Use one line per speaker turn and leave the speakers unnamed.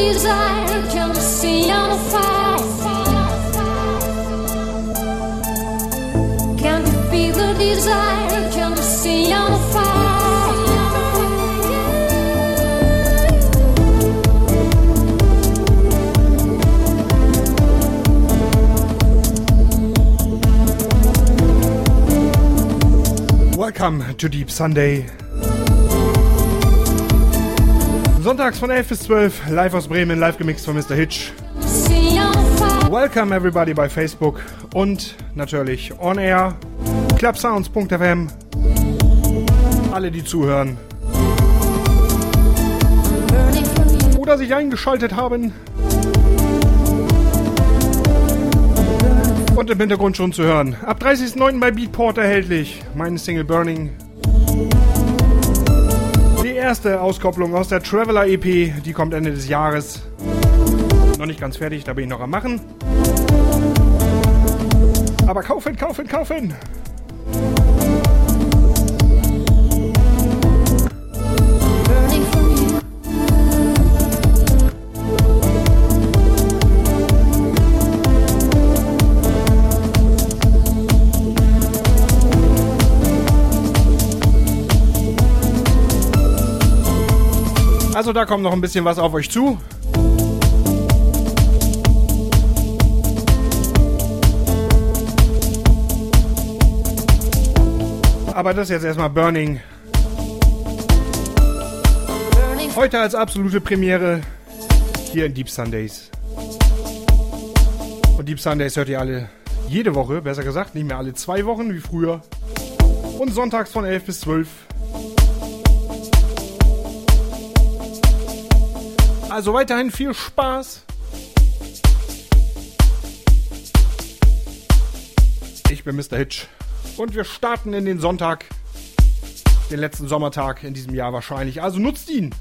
desire, come see on fire. Can you feel the desire, come see on fire.
Welcome to Deep Sunday. Sonntags von 11 bis 12, live aus Bremen, live gemixt von Mr. Hitch. Welcome everybody bei Facebook und natürlich on air, clubsounds.fm. Alle, die zuhören oder sich eingeschaltet haben. Und im Hintergrund schon zu hören. Ab 30.09. bei Beatport erhältlich. Meine Single Burning. Erste Auskopplung aus der Traveler EP, die kommt Ende des Jahres. Noch nicht ganz fertig, da bin ich noch am Machen. Aber kaufen, kaufen, kaufen! Also da kommt noch ein bisschen was auf euch zu. Aber das ist jetzt erstmal Burning. Heute als absolute Premiere hier in Deep Sundays. Und Deep Sundays hört ihr alle jede Woche, besser gesagt, nicht mehr alle zwei Wochen wie früher. Und sonntags von 11 bis 12. Also weiterhin viel Spaß. Ich bin Mr. Hitch. Und wir starten in den Sonntag. Den letzten Sommertag in diesem Jahr wahrscheinlich. Also nutzt ihn.